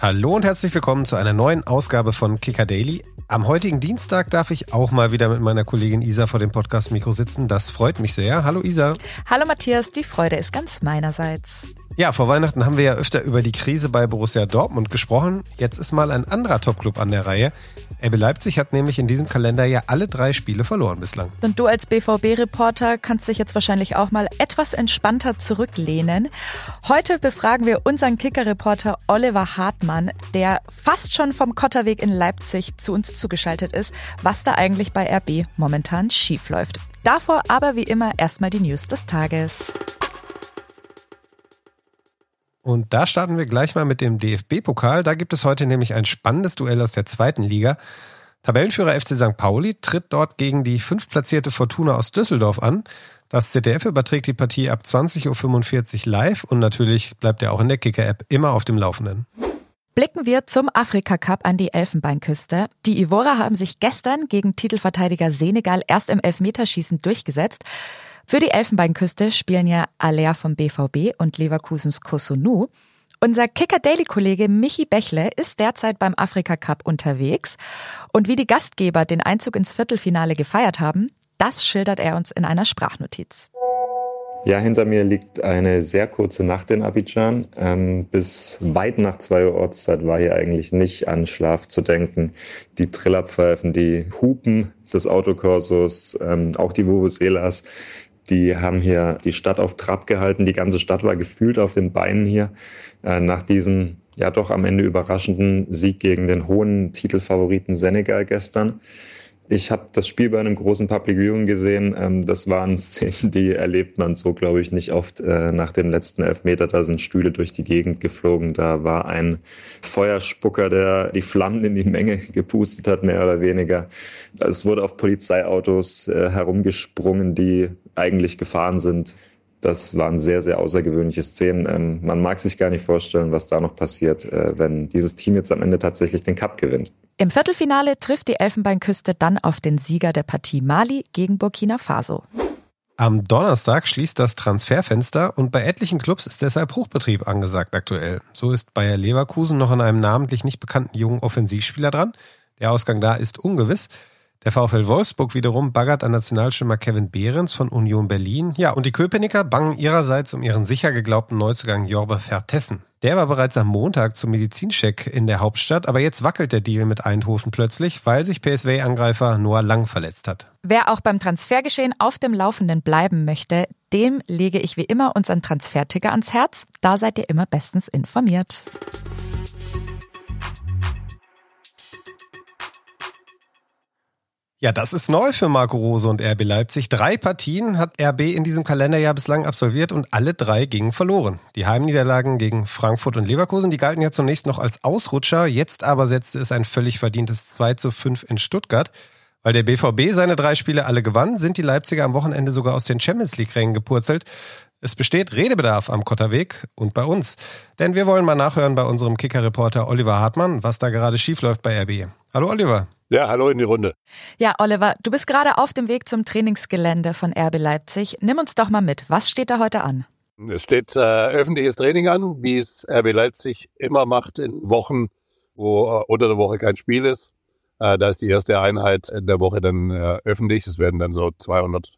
Hallo und herzlich willkommen zu einer neuen Ausgabe von Kicker Daily. Am heutigen Dienstag darf ich auch mal wieder mit meiner Kollegin Isa vor dem Podcast-Mikro sitzen. Das freut mich sehr. Hallo Isa. Hallo Matthias, die Freude ist ganz meinerseits. Ja, vor Weihnachten haben wir ja öfter über die Krise bei Borussia Dortmund gesprochen. Jetzt ist mal ein anderer Topclub an der Reihe. RB Leipzig hat nämlich in diesem Kalender ja alle drei Spiele verloren bislang. Und du als BVB-Reporter kannst dich jetzt wahrscheinlich auch mal etwas entspannter zurücklehnen. Heute befragen wir unseren Kicker-Reporter Oliver Hartmann, der fast schon vom Kotterweg in Leipzig zu uns zugeschaltet ist, was da eigentlich bei RB momentan schiefläuft. Davor aber wie immer erstmal die News des Tages. Und da starten wir gleich mal mit dem DFB-Pokal. Da gibt es heute nämlich ein spannendes Duell aus der zweiten Liga. Tabellenführer FC St. Pauli tritt dort gegen die fünftplatzierte Fortuna aus Düsseldorf an. Das ZDF überträgt die Partie ab 20.45 Uhr live und natürlich bleibt er auch in der Kicker-App immer auf dem Laufenden. Blicken wir zum Afrika Cup an die Elfenbeinküste. Die Ivora haben sich gestern gegen Titelverteidiger Senegal erst im Elfmeterschießen durchgesetzt. Für die Elfenbeinküste spielen ja Alea vom BVB und Leverkusens Kosunu. Unser Kicker Daily Kollege Michi Bächle ist derzeit beim Afrika Cup unterwegs und wie die Gastgeber den Einzug ins Viertelfinale gefeiert haben, das schildert er uns in einer Sprachnotiz. Ja, hinter mir liegt eine sehr kurze Nacht in Abidjan. Ähm, bis weit nach zwei Uhr Ortszeit war hier eigentlich nicht an Schlaf zu denken. Die Trillerpfeifen, die Hupen des Autokorsos, ähm, auch die Vuvuzelas, die haben hier die Stadt auf Trab gehalten. Die ganze Stadt war gefühlt auf den Beinen hier äh, nach diesem ja doch am Ende überraschenden Sieg gegen den hohen Titelfavoriten Senegal gestern. Ich habe das Spiel bei einem großen Public Viewing gesehen. Ähm, das waren Szenen, die erlebt man so, glaube ich, nicht oft. Äh, nach dem letzten Elfmeter, da sind Stühle durch die Gegend geflogen. Da war ein Feuerspucker, der die Flammen in die Menge gepustet hat, mehr oder weniger. Es wurde auf Polizeiautos äh, herumgesprungen, die eigentlich gefahren sind. Das waren sehr, sehr außergewöhnliche Szenen. Ähm, man mag sich gar nicht vorstellen, was da noch passiert, äh, wenn dieses Team jetzt am Ende tatsächlich den Cup gewinnt. Im Viertelfinale trifft die Elfenbeinküste dann auf den Sieger der Partie Mali gegen Burkina Faso. Am Donnerstag schließt das Transferfenster und bei etlichen Clubs ist deshalb Hochbetrieb angesagt aktuell. So ist Bayer Leverkusen noch an einem namentlich nicht bekannten jungen Offensivspieler dran. Der Ausgang da ist ungewiss. Der VfL Wolfsburg wiederum baggert an Nationalstürmer Kevin Behrens von Union Berlin. Ja, und die Köpenicker bangen ihrerseits um ihren sicher geglaubten Neuzugang Jorbe Vertessen. Der war bereits am Montag zum Medizincheck in der Hauptstadt, aber jetzt wackelt der Deal mit Eindhoven plötzlich, weil sich PSV-Angreifer Noah Lang verletzt hat. Wer auch beim Transfergeschehen auf dem Laufenden bleiben möchte, dem lege ich wie immer unseren Transferticker ans Herz. Da seid ihr immer bestens informiert. Ja, das ist neu für Marco Rose und RB Leipzig. Drei Partien hat RB in diesem Kalenderjahr bislang absolviert und alle drei gingen verloren. Die Heimniederlagen gegen Frankfurt und Leverkusen, die galten ja zunächst noch als Ausrutscher. Jetzt aber setzte es ein völlig verdientes 2 zu 5 in Stuttgart. Weil der BVB seine drei Spiele alle gewann, sind die Leipziger am Wochenende sogar aus den Champions League-Rängen gepurzelt. Es besteht Redebedarf am Kotterweg und bei uns. Denn wir wollen mal nachhören bei unserem Kicker-Reporter Oliver Hartmann, was da gerade schiefläuft bei RB. Hallo Oliver. Ja, hallo in die Runde. Ja, Oliver, du bist gerade auf dem Weg zum Trainingsgelände von RB Leipzig. Nimm uns doch mal mit. Was steht da heute an? Es steht äh, öffentliches Training an, wie es RB Leipzig immer macht in Wochen, wo äh, unter der Woche kein Spiel ist. Äh, da ist die erste Einheit in der Woche dann äh, öffentlich. Es werden dann so 200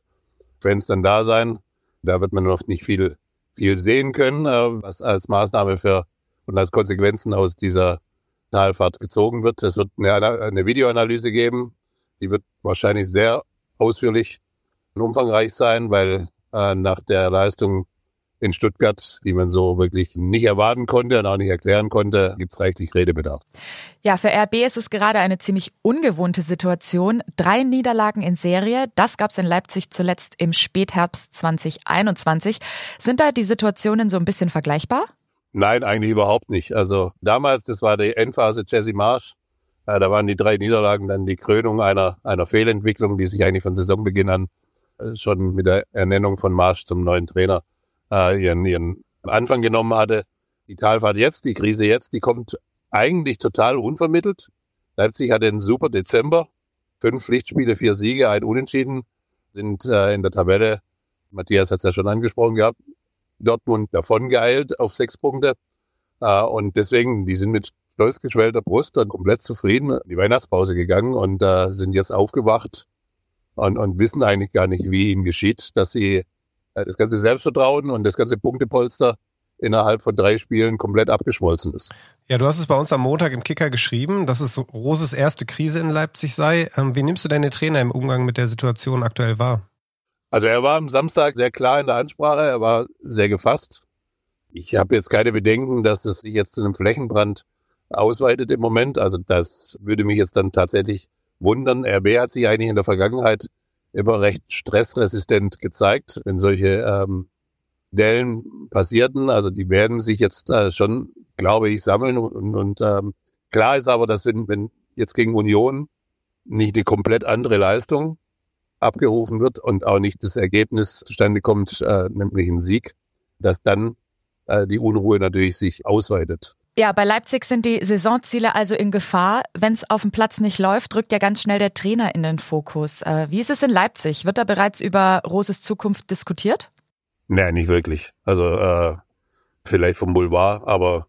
Fans dann da sein. Da wird man noch nicht viel, viel sehen können, äh, was als Maßnahme für und als Konsequenzen aus dieser Talfahrt gezogen wird. Es wird eine, eine Videoanalyse geben. Die wird wahrscheinlich sehr ausführlich und umfangreich sein, weil äh, nach der Leistung in Stuttgart, die man so wirklich nicht erwarten konnte und auch nicht erklären konnte, gibt es reichlich Redebedarf. Ja, für RB ist es gerade eine ziemlich ungewohnte Situation. Drei Niederlagen in Serie, das gab es in Leipzig zuletzt im Spätherbst 2021. Sind da die Situationen so ein bisschen vergleichbar? Nein, eigentlich überhaupt nicht. Also damals, das war die Endphase Jesse Marsch. Äh, da waren die drei Niederlagen dann die Krönung einer, einer Fehlentwicklung, die sich eigentlich von Saisonbeginn an äh, schon mit der Ernennung von Marsch zum neuen Trainer äh, ihren, ihren Anfang genommen hatte. Die Talfahrt jetzt, die Krise jetzt, die kommt eigentlich total unvermittelt. Leipzig hatte einen super Dezember. Fünf Pflichtspiele, vier Siege, ein Unentschieden sind äh, in der Tabelle. Matthias hat es ja schon angesprochen gehabt. Dortmund davon geeilt auf sechs Punkte. Äh, und deswegen, die sind mit stolz geschwellter Brust und komplett zufrieden in die Weihnachtspause gegangen und äh, sind jetzt aufgewacht und, und wissen eigentlich gar nicht, wie ihnen geschieht, dass sie äh, das ganze Selbstvertrauen und das ganze Punktepolster innerhalb von drei Spielen komplett abgeschmolzen ist. Ja, du hast es bei uns am Montag im Kicker geschrieben, dass es Roses erste Krise in Leipzig sei. Ähm, wie nimmst du deine Trainer im Umgang mit der Situation aktuell wahr? Also er war am Samstag sehr klar in der Ansprache, er war sehr gefasst. Ich habe jetzt keine Bedenken, dass es sich jetzt zu einem Flächenbrand ausweitet im Moment. Also das würde mich jetzt dann tatsächlich wundern. RB hat sich eigentlich in der Vergangenheit immer recht stressresistent gezeigt, wenn solche ähm, Dellen passierten. Also die werden sich jetzt äh, schon, glaube ich, sammeln. Und, und ähm, klar ist aber, dass wenn, wenn jetzt gegen Union nicht eine komplett andere Leistung abgerufen wird und auch nicht das Ergebnis zustande kommt, äh, nämlich ein Sieg, dass dann äh, die Unruhe natürlich sich ausweitet. Ja, bei Leipzig sind die Saisonziele also in Gefahr. Wenn es auf dem Platz nicht läuft, rückt ja ganz schnell der Trainer in den Fokus. Äh, wie ist es in Leipzig? Wird da bereits über Roses Zukunft diskutiert? Nee, nicht wirklich. Also äh, vielleicht vom Boulevard, aber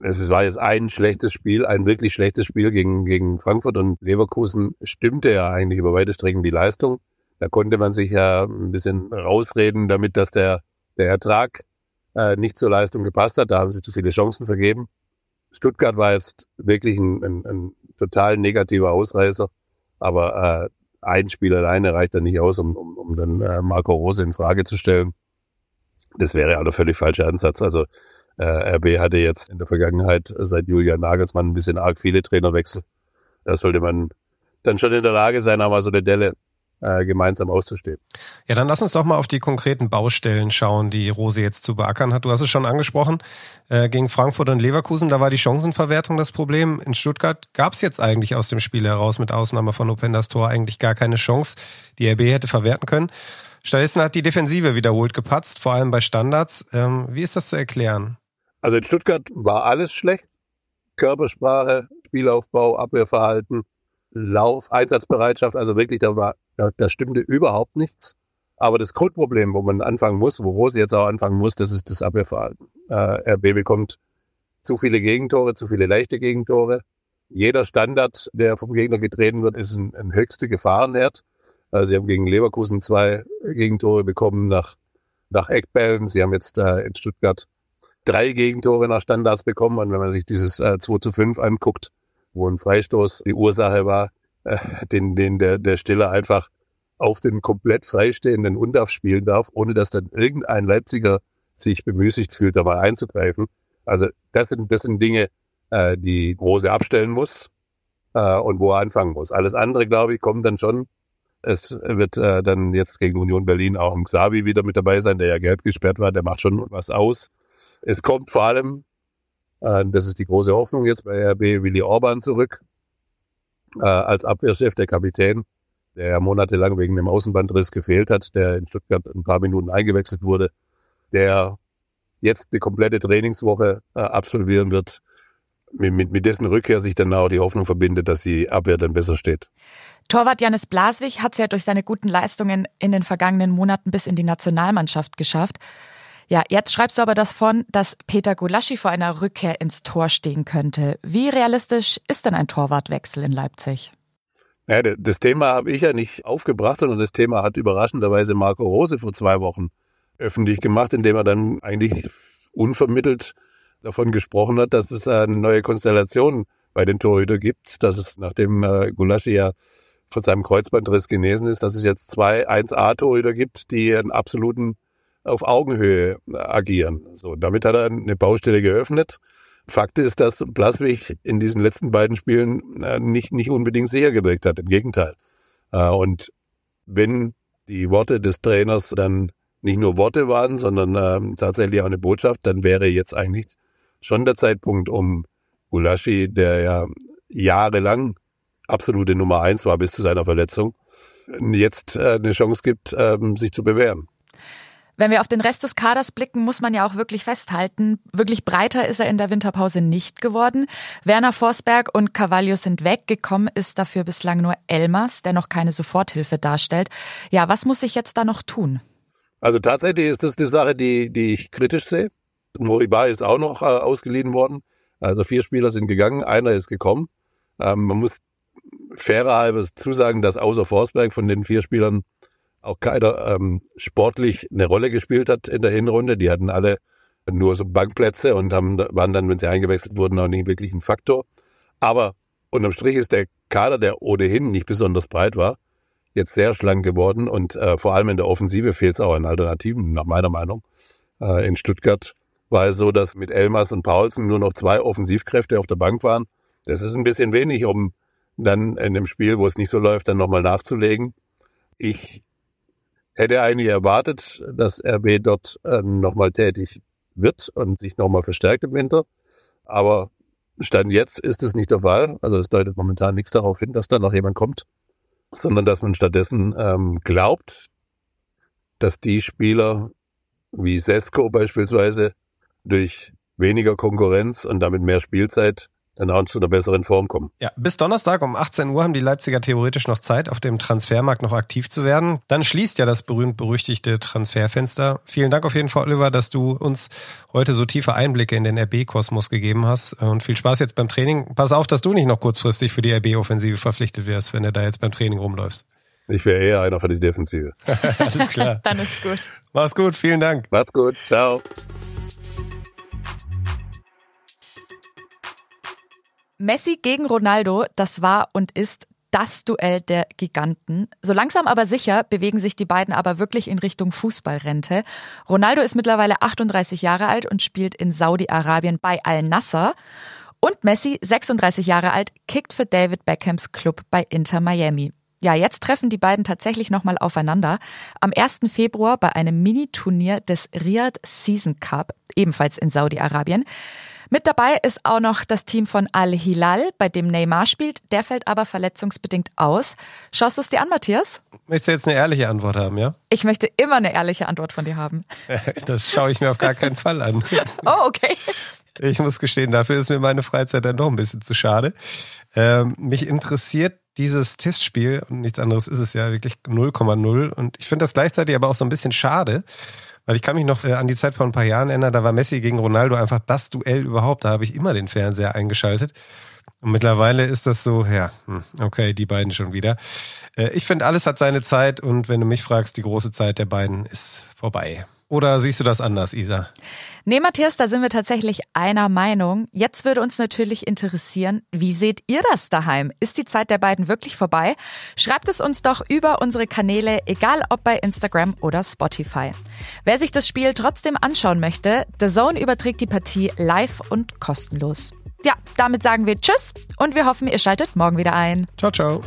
es war jetzt ein schlechtes Spiel, ein wirklich schlechtes Spiel gegen, gegen Frankfurt und Leverkusen stimmte ja eigentlich über weite Strecken die Leistung. Da konnte man sich ja ein bisschen rausreden damit, dass der, der Ertrag äh, nicht zur Leistung gepasst hat. Da haben sie zu viele Chancen vergeben. Stuttgart war jetzt wirklich ein, ein, ein total negativer Ausreißer, aber äh, ein Spiel alleine reicht dann nicht aus, um, um, um dann äh, Marco Rose in Frage zu stellen. Das wäre auch der völlig falsche Ansatz. Also äh, RB hatte jetzt in der Vergangenheit seit Julian Nagelsmann ein bisschen arg viele Trainerwechsel. Da sollte man dann schon in der Lage sein, aber so eine Delle gemeinsam auszustehen. Ja, dann lass uns doch mal auf die konkreten Baustellen schauen, die Rose jetzt zu beackern hat. Du hast es schon angesprochen, äh, gegen Frankfurt und Leverkusen, da war die Chancenverwertung das Problem. In Stuttgart gab es jetzt eigentlich aus dem Spiel heraus, mit Ausnahme von Opendas Tor, eigentlich gar keine Chance, die RB hätte verwerten können. Stattdessen hat die Defensive wiederholt gepatzt, vor allem bei Standards. Ähm, wie ist das zu erklären? Also in Stuttgart war alles schlecht. Körpersprache, Spielaufbau, Abwehrverhalten, Lauf, Einsatzbereitschaft, also wirklich, da war da, da stimmte überhaupt nichts. Aber das Grundproblem, wo man anfangen muss, wo Rose jetzt auch anfangen muss, das ist das Abwehrverhalten. Äh, RB bekommt zu viele Gegentore, zu viele leichte Gegentore. Jeder Standard, der vom Gegner getreten wird, ist ein, ein höchster Gefahrenherd. Also sie haben gegen Leverkusen zwei Gegentore bekommen nach, nach Eckbällen. Sie haben jetzt äh, in Stuttgart drei Gegentore nach Standards bekommen. Und wenn man sich dieses äh, 2 zu 5 anguckt, wo ein Freistoß die Ursache war, äh, den, den der, der Stiller einfach auf den komplett freistehenden Undaf spielen darf, ohne dass dann irgendein Leipziger sich bemüßigt fühlt, da mal einzugreifen. Also das sind, das sind Dinge, äh, die Große abstellen muss äh, und wo er anfangen muss. Alles andere, glaube ich, kommt dann schon. Es wird äh, dann jetzt gegen Union Berlin auch ein Xavi wieder mit dabei sein, der ja gelb gesperrt war, der macht schon was aus. Es kommt vor allem, äh, das ist die große Hoffnung jetzt bei RB, Willi Orban zurück, äh, als Abwehrchef, der Kapitän, der ja monatelang wegen dem Außenbandriss gefehlt hat, der in Stuttgart ein paar Minuten eingewechselt wurde, der jetzt die komplette Trainingswoche äh, absolvieren wird, mit, mit, mit dessen Rückkehr sich dann auch die Hoffnung verbindet, dass die Abwehr dann besser steht. Torwart Janis Blaswig hat es ja durch seine guten Leistungen in den vergangenen Monaten bis in die Nationalmannschaft geschafft. Ja, jetzt schreibst du aber davon, dass Peter Gulaschi vor einer Rückkehr ins Tor stehen könnte. Wie realistisch ist denn ein Torwartwechsel in Leipzig? Ja, das Thema habe ich ja nicht aufgebracht, sondern das Thema hat überraschenderweise Marco Rose vor zwei Wochen öffentlich gemacht, indem er dann eigentlich unvermittelt davon gesprochen hat, dass es eine neue Konstellation bei den Torhütern gibt, dass es nachdem äh, Gulaschi ja von seinem Kreuzbandriss genesen ist, dass es jetzt zwei 1A-Torhüter gibt, die einen absoluten auf Augenhöhe agieren. So, damit hat er eine Baustelle geöffnet. Fakt ist, dass Blaswig in diesen letzten beiden Spielen äh, nicht, nicht unbedingt sicher gewirkt hat. Im Gegenteil. Äh, und wenn die Worte des Trainers dann nicht nur Worte waren, sondern ähm, tatsächlich auch eine Botschaft, dann wäre jetzt eigentlich schon der Zeitpunkt, um Gulaschi, der ja jahrelang absolute Nummer eins war bis zu seiner Verletzung, jetzt äh, eine Chance gibt, ähm, sich zu bewähren. Wenn wir auf den Rest des Kaders blicken, muss man ja auch wirklich festhalten, wirklich breiter ist er in der Winterpause nicht geworden. Werner Forsberg und Carvalho sind weggekommen, ist dafür bislang nur Elmas, der noch keine Soforthilfe darstellt. Ja, was muss ich jetzt da noch tun? Also tatsächlich ist das die Sache, die, die ich kritisch sehe. Moriba ist auch noch äh, ausgeliehen worden. Also vier Spieler sind gegangen, einer ist gekommen. Ähm, man muss fairer halber zusagen, dass außer Forsberg von den vier Spielern auch keiner ähm, sportlich eine Rolle gespielt hat in der Hinrunde. Die hatten alle nur so Bankplätze und haben, waren dann, wenn sie eingewechselt wurden, auch nicht wirklich ein Faktor. Aber unterm Strich ist der Kader, der ohnehin nicht besonders breit war, jetzt sehr schlank geworden und äh, vor allem in der Offensive fehlt es auch an Alternativen, nach meiner Meinung. Äh, in Stuttgart war es so, dass mit Elmas und Paulsen nur noch zwei Offensivkräfte auf der Bank waren. Das ist ein bisschen wenig, um dann in dem Spiel, wo es nicht so läuft, dann nochmal nachzulegen. Ich hätte eigentlich erwartet, dass RB dort äh, nochmal tätig wird und sich nochmal verstärkt im Winter. Aber Stand jetzt ist es nicht der Fall. Also es deutet momentan nichts darauf hin, dass da noch jemand kommt, sondern dass man stattdessen ähm, glaubt, dass die Spieler wie Sesko beispielsweise durch weniger Konkurrenz und damit mehr Spielzeit dann auch zu einer besseren Form kommen. Ja, bis Donnerstag um 18 Uhr haben die Leipziger theoretisch noch Zeit, auf dem Transfermarkt noch aktiv zu werden. Dann schließt ja das berühmt-berüchtigte Transferfenster. Vielen Dank auf jeden Fall, Oliver, dass du uns heute so tiefe Einblicke in den RB-Kosmos gegeben hast. Und viel Spaß jetzt beim Training. Pass auf, dass du nicht noch kurzfristig für die RB-Offensive verpflichtet wirst, wenn du da jetzt beim Training rumläufst. Ich wäre eher einer für die Defensive. Alles klar. Dann ist gut. Mach's gut, vielen Dank. Macht's gut, ciao. Messi gegen Ronaldo, das war und ist das Duell der Giganten. So langsam aber sicher bewegen sich die beiden aber wirklich in Richtung Fußballrente. Ronaldo ist mittlerweile 38 Jahre alt und spielt in Saudi-Arabien bei Al-Nassr. Und Messi, 36 Jahre alt, kickt für David Beckhams Club bei Inter Miami. Ja, jetzt treffen die beiden tatsächlich nochmal aufeinander. Am 1. Februar bei einem Mini-Turnier des Riyadh Season Cup, ebenfalls in Saudi-Arabien. Mit dabei ist auch noch das Team von Al-Hilal, bei dem Neymar spielt. Der fällt aber verletzungsbedingt aus. Schaust du es dir an, Matthias? Möchtest du jetzt eine ehrliche Antwort haben, ja? Ich möchte immer eine ehrliche Antwort von dir haben. Das schaue ich mir auf gar keinen Fall an. Oh, okay. Ich muss gestehen, dafür ist mir meine Freizeit dann doch ein bisschen zu schade. Ähm, mich interessiert dieses Testspiel und nichts anderes ist es ja wirklich 0,0 und ich finde das gleichzeitig aber auch so ein bisschen schade, weil ich kann mich noch äh, an die Zeit vor ein paar Jahren erinnern, da war Messi gegen Ronaldo einfach das Duell überhaupt. Da habe ich immer den Fernseher eingeschaltet. Und mittlerweile ist das so, ja, hm, okay, die beiden schon wieder. Äh, ich finde, alles hat seine Zeit und wenn du mich fragst, die große Zeit der beiden ist vorbei. Oder siehst du das anders, Isa? Nee, Matthias, da sind wir tatsächlich einer Meinung. Jetzt würde uns natürlich interessieren, wie seht ihr das daheim? Ist die Zeit der beiden wirklich vorbei? Schreibt es uns doch über unsere Kanäle, egal ob bei Instagram oder Spotify. Wer sich das Spiel trotzdem anschauen möchte, The Zone überträgt die Partie live und kostenlos. Ja, damit sagen wir Tschüss und wir hoffen, ihr schaltet morgen wieder ein. Ciao, ciao.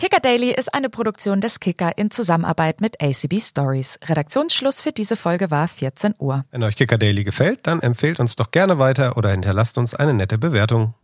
Kicker Daily ist eine Produktion des Kicker in Zusammenarbeit mit ACB Stories. Redaktionsschluss für diese Folge war 14 Uhr. Wenn euch Kicker Daily gefällt, dann empfehlt uns doch gerne weiter oder hinterlasst uns eine nette Bewertung.